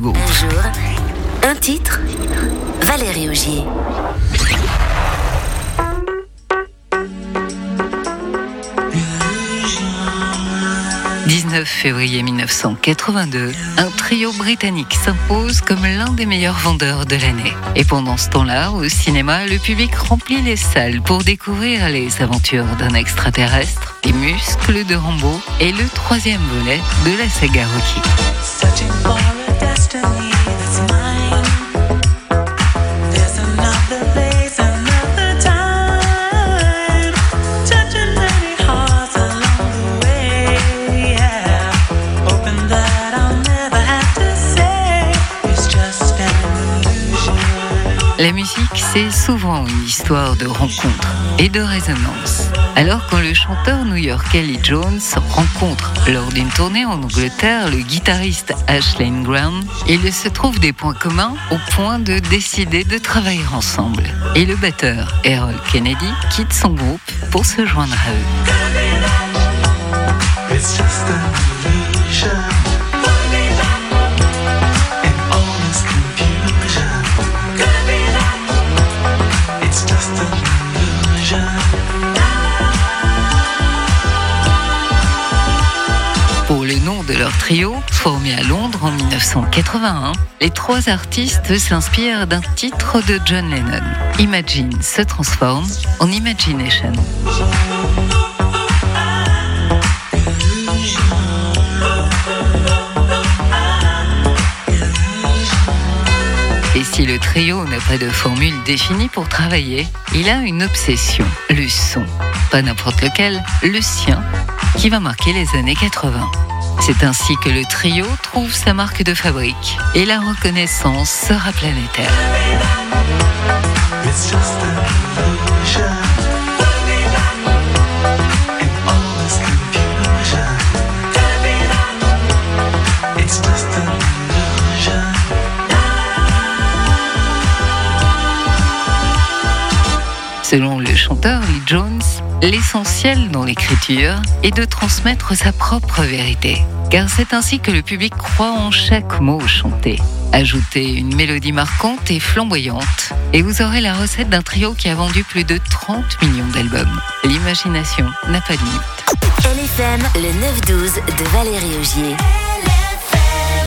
groupe. Un jour, un titre, Valérie Augier. 19 février 1982, un trio britannique s'impose comme l'un des meilleurs vendeurs de l'année. Et pendant ce temps-là, au cinéma, le public remplit les salles pour découvrir les aventures d'un extraterrestre, les muscles de Rambo et le troisième volet de la saga Rocky. destiny. La musique, c'est souvent une histoire de rencontre et de résonance. Alors quand le chanteur new-yorkais Lee Jones rencontre lors d'une tournée en Angleterre le guitariste Ashley Graham, il se trouve des points communs au point de décider de travailler ensemble. Et le batteur Errol Kennedy quitte son groupe pour se joindre à eux. Leur trio, formé à Londres en 1981, les trois artistes s'inspirent d'un titre de John Lennon. Imagine se transforme en Imagination. Et si le trio n'a pas de formule définie pour travailler, il a une obsession, le son. Pas n'importe lequel, le sien, qui va marquer les années 80. C'est ainsi que le trio trouve sa marque de fabrique et la reconnaissance sera planétaire. Selon le chanteur Lee Jones, l'essentiel dans l'écriture est de transmettre sa propre vérité. Car c'est ainsi que le public croit en chaque mot chanté. Ajoutez une mélodie marquante et flamboyante, et vous aurez la recette d'un trio qui a vendu plus de 30 millions d'albums. L'imagination n'a pas de limite. LFM, le 9-12 de Valérie Augier.